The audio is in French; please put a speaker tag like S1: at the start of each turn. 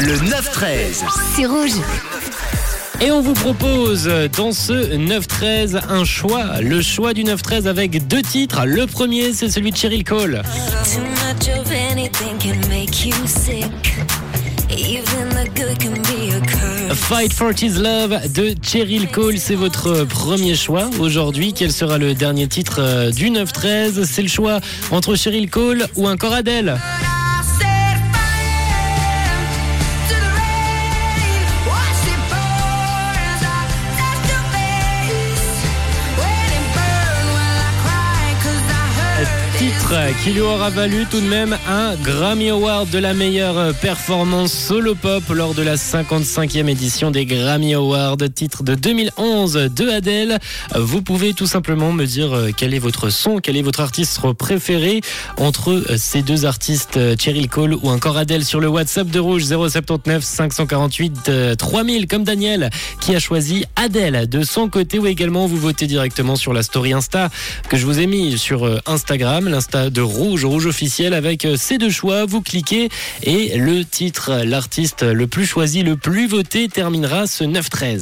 S1: Le 9-13.
S2: C'est rouge.
S3: Et on vous propose dans ce 9-13 un choix, le choix du 9-13 avec deux titres. Le premier, c'est celui de Cheryl Cole.
S4: Too much of anything can make you sick. Even the good can be a curse.
S3: Fight for His Love de Cheryl Cole, c'est votre premier choix aujourd'hui. Quel sera le dernier titre euh, du 9-13 C'est le choix entre Cheryl Cole ou encore Adele. Titre qui lui aura valu tout de même un Grammy Award de la meilleure performance solo pop lors de la 55e édition des Grammy Awards. Titre de 2011 de Adele. Vous pouvez tout simplement me dire euh, quel est votre son, quel est votre artiste préféré entre euh, ces deux artistes, euh, Cheryl Cole ou encore Adele sur le WhatsApp de Rouge 079 548 euh, 3000 comme Daniel qui a choisi Adele de son côté ou également vous votez directement sur la story Insta que je vous ai mis sur euh, L'Insta de Rouge, Rouge officiel avec euh, ces deux choix. Vous cliquez et le titre, l'artiste le plus choisi, le plus voté terminera ce 9-13.